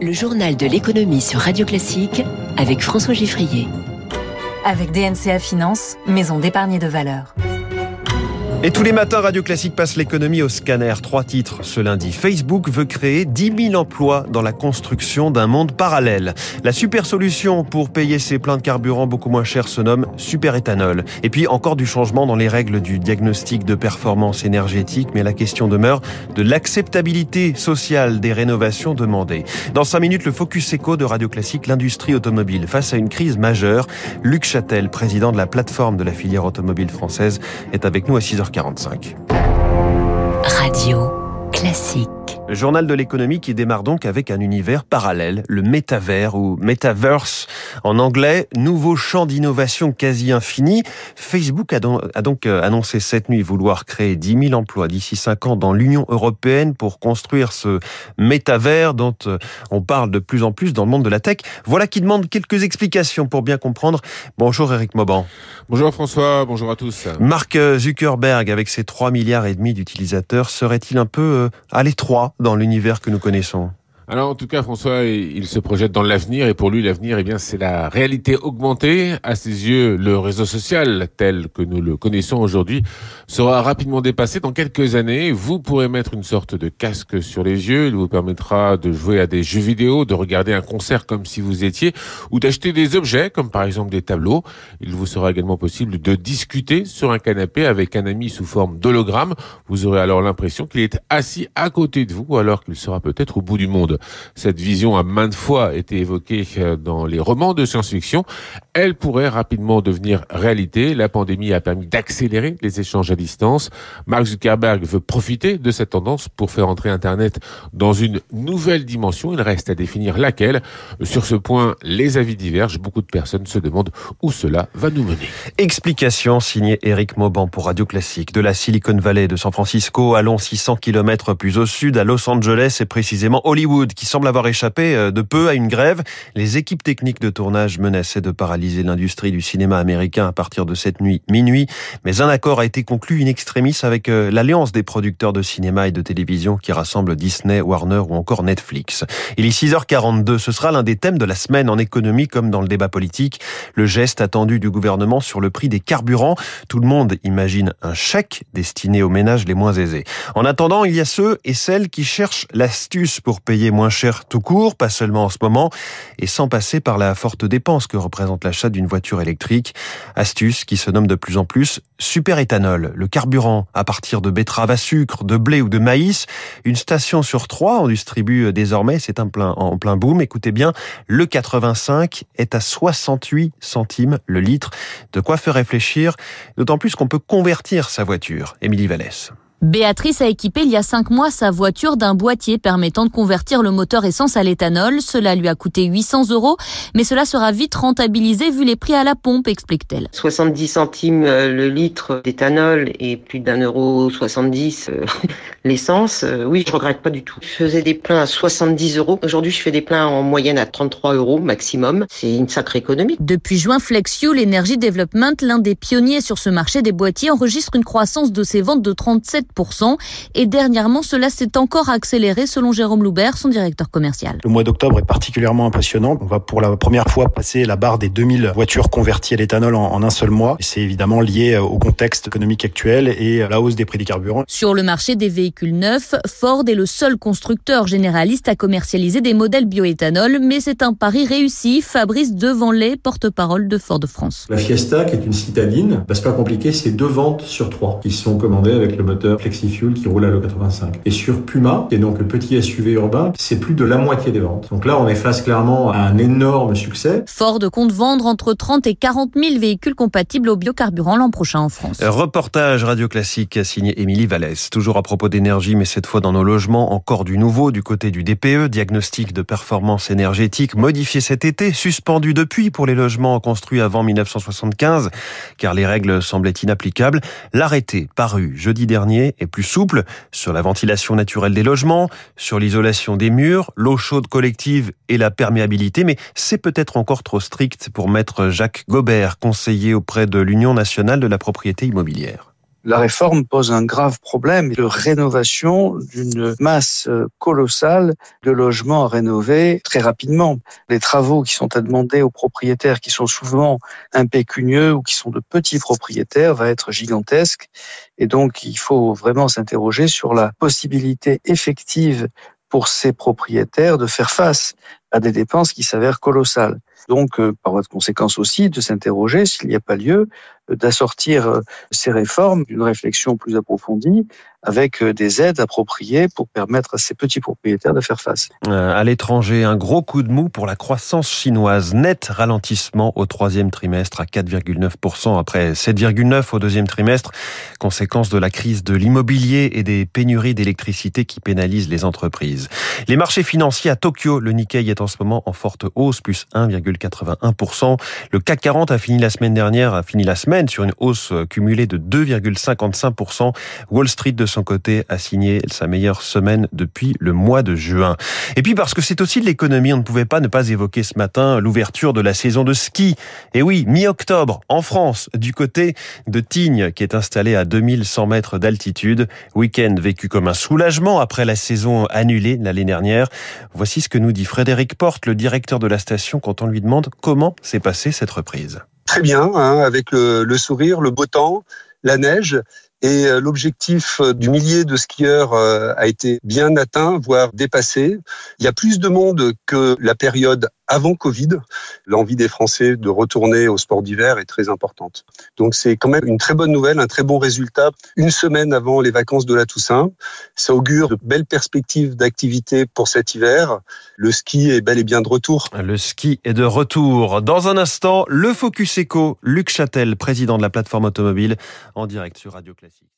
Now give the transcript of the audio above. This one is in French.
Le journal de l'économie sur Radio Classique avec François Giffrier. Avec DNCA Finance, maison d'épargne de valeur. Et tous les matins, Radio Classique passe l'économie au scanner. Trois titres ce lundi. Facebook veut créer 10 000 emplois dans la construction d'un monde parallèle. La super solution pour payer ses pleins de carburant beaucoup moins cher se nomme Super Éthanol. Et puis encore du changement dans les règles du diagnostic de performance énergétique, mais la question demeure de l'acceptabilité sociale des rénovations demandées. Dans cinq minutes, le Focus Eco de Radio Classique, l'industrie automobile face à une crise majeure. Luc Châtel, président de la plateforme de la filière automobile française, est avec nous à 6h. 45. Radio classique. Le journal de l'économie qui démarre donc avec un univers parallèle, le métavers ou metaverse en anglais, nouveau champ d'innovation quasi infini. Facebook a donc euh, annoncé cette nuit vouloir créer 10 000 emplois d'ici 5 ans dans l'Union européenne pour construire ce métavers dont euh, on parle de plus en plus dans le monde de la tech. Voilà qui demande quelques explications pour bien comprendre. Bonjour Eric Mauban. Bonjour François, bonjour à tous. Mark Zuckerberg avec ses 3 milliards et demi d'utilisateurs serait-il un peu euh, à l'étroit? Dans l'univers que nous connaissons alors en tout cas, François, il se projette dans l'avenir et pour lui, l'avenir, eh bien, c'est la réalité augmentée. À ses yeux, le réseau social tel que nous le connaissons aujourd'hui sera rapidement dépassé. Dans quelques années, vous pourrez mettre une sorte de casque sur les yeux. Il vous permettra de jouer à des jeux vidéo, de regarder un concert comme si vous étiez, ou d'acheter des objets comme par exemple des tableaux. Il vous sera également possible de discuter sur un canapé avec un ami sous forme d'hologramme. Vous aurez alors l'impression qu'il est assis à côté de vous alors qu'il sera peut-être au bout du monde. Cette vision a maintes fois été évoquée euh, dans les romans de science-fiction. Elle pourrait rapidement devenir réalité. La pandémie a permis d'accélérer les échanges à distance. Mark Zuckerberg veut profiter de cette tendance pour faire entrer Internet dans une nouvelle dimension. Il reste à définir laquelle. Sur ce point, les avis divergent. Beaucoup de personnes se demandent où cela va nous mener. Explication signée Eric Mauban pour Radio Classique. De la Silicon Valley de San Francisco, allons 600 km plus au sud, à Los Angeles et précisément Hollywood qui semble avoir échappé euh, de peu à une grève. Les équipes techniques de tournage menaçaient de l'industrie du cinéma américain à partir de cette nuit minuit. Mais un accord a été conclu in extremis avec euh, l'alliance des producteurs de cinéma et de télévision qui rassemble Disney, Warner ou encore Netflix. Il est 6h42. Ce sera l'un des thèmes de la semaine en économie comme dans le débat politique. Le geste attendu du gouvernement sur le prix des carburants. Tout le monde imagine un chèque destiné aux ménages les moins aisés. En attendant, il y a ceux et celles qui cherchent l'astuce pour payer moins cher tout court, pas seulement en ce moment, et sans passer par la forte dépense que représente d'une voiture électrique. Astuce qui se nomme de plus en plus super éthanol, le carburant à partir de betteraves à sucre, de blé ou de maïs. Une station sur trois en distribue désormais, c'est un plein, en plein boom. Écoutez bien, le 85 est à 68 centimes le litre. De quoi faire réfléchir, d'autant plus qu'on peut convertir sa voiture. Émilie Vallès. Béatrice a équipé il y a cinq mois sa voiture d'un boîtier permettant de convertir le moteur essence à l'éthanol. Cela lui a coûté 800 euros, mais cela sera vite rentabilisé vu les prix à la pompe, explique-t-elle. 70 centimes euh, le litre d'éthanol et plus d'un euro 70 euh, l'essence. Euh, oui, je regrette pas du tout. Je faisais des pleins à 70 euros. Aujourd'hui, je fais des pleins en moyenne à 33 euros maximum. C'est une sacrée économie. Depuis juin, FlexFuel Energy Development, l'un des pionniers sur ce marché des boîtiers, enregistre une croissance de ses ventes de 37 et dernièrement, cela s'est encore accéléré selon Jérôme Loubert, son directeur commercial. Le mois d'octobre est particulièrement impressionnant. On va pour la première fois passer la barre des 2000 voitures converties à l'éthanol en, un seul mois. C'est évidemment lié euh, au contexte économique actuel et à la hausse des prix des carburants. Sur le marché des véhicules neufs, Ford est le seul constructeur généraliste à commercialiser des modèles bioéthanol, mais c'est un pari réussi. Fabrice Devanlay, porte-parole de Ford France. La Fiesta, qui est une citadine, bah, c'est pas compliqué, c'est deux ventes sur trois qui sont commandées avec le moteur FlexiFuel qui roule à l'E85. Et sur Puma, qui est donc le petit SUV urbain, c'est plus de la moitié des ventes. Donc là, on est face clairement à un énorme succès. Ford compte vendre entre 30 et 40 000 véhicules compatibles au biocarburant l'an prochain en France. Reportage radio classique signé Émilie Vallès. Toujours à propos d'énergie, mais cette fois dans nos logements, encore du nouveau du côté du DPE, diagnostic de performance énergétique modifié cet été, suspendu depuis pour les logements construits avant 1975, car les règles semblaient inapplicables. L'arrêté paru jeudi dernier est plus souple sur la ventilation naturelle des logements, sur l'isolation des murs, l'eau chaude collective et la perméabilité, mais c'est peut-être encore trop strict pour maître Jacques Gobert, conseiller auprès de l'Union nationale de la propriété immobilière. La réforme pose un grave problème de rénovation d'une masse colossale de logements à rénover très rapidement. Les travaux qui sont à demander aux propriétaires qui sont souvent impécunieux ou qui sont de petits propriétaires va être gigantesque. Et donc, il faut vraiment s'interroger sur la possibilité effective pour ces propriétaires de faire face à des dépenses qui s'avèrent colossales. Donc, euh, par voie de conséquence aussi, de s'interroger s'il n'y a pas lieu d'assortir euh, ces réformes d'une réflexion plus approfondie avec euh, des aides appropriées pour permettre à ces petits propriétaires de faire face. Euh, à l'étranger, un gros coup de mou pour la croissance chinoise. Net ralentissement au troisième trimestre à 4,9% après 7,9% au deuxième trimestre. Conséquence de la crise de l'immobilier et des pénuries d'électricité qui pénalisent les entreprises. Les marchés financiers à Tokyo, le Nikkei est en ce moment en forte hausse, plus 1,81%. Le CAC 40 a fini la semaine dernière, a fini la semaine sur une hausse cumulée de 2,55%. Wall Street, de son côté, a signé sa meilleure semaine depuis le mois de juin. Et puis parce que c'est aussi de l'économie, on ne pouvait pas ne pas évoquer ce matin l'ouverture de la saison de ski. Et oui, mi-octobre, en France, du côté de Tignes, qui est installé à 2100 mètres d'altitude. Week-end vécu comme un soulagement après la saison annulée l'année dernière. Voici ce que nous dit Frédéric Porte, le directeur de la station, quand on lui demande comment s'est passée cette reprise très bien, hein, avec le, sourire, le beau temps, la neige. Et euh, l'objectif euh, du millier de skieurs euh, a été bien atteint, voire dépassé. Il y a plus de monde que la période avant Covid. L'envie des Français de retourner au sport d'hiver est très importante. Donc c'est quand même une très bonne nouvelle, un très bon résultat. Une semaine avant les vacances de la Toussaint, ça augure de belles perspectives d'activité pour cet hiver. Le ski est bel et bien de retour. Le ski est de retour. Dans un instant, le Focus Eco, Luc Châtel, président de la plateforme automobile, en direct sur Radio Classique.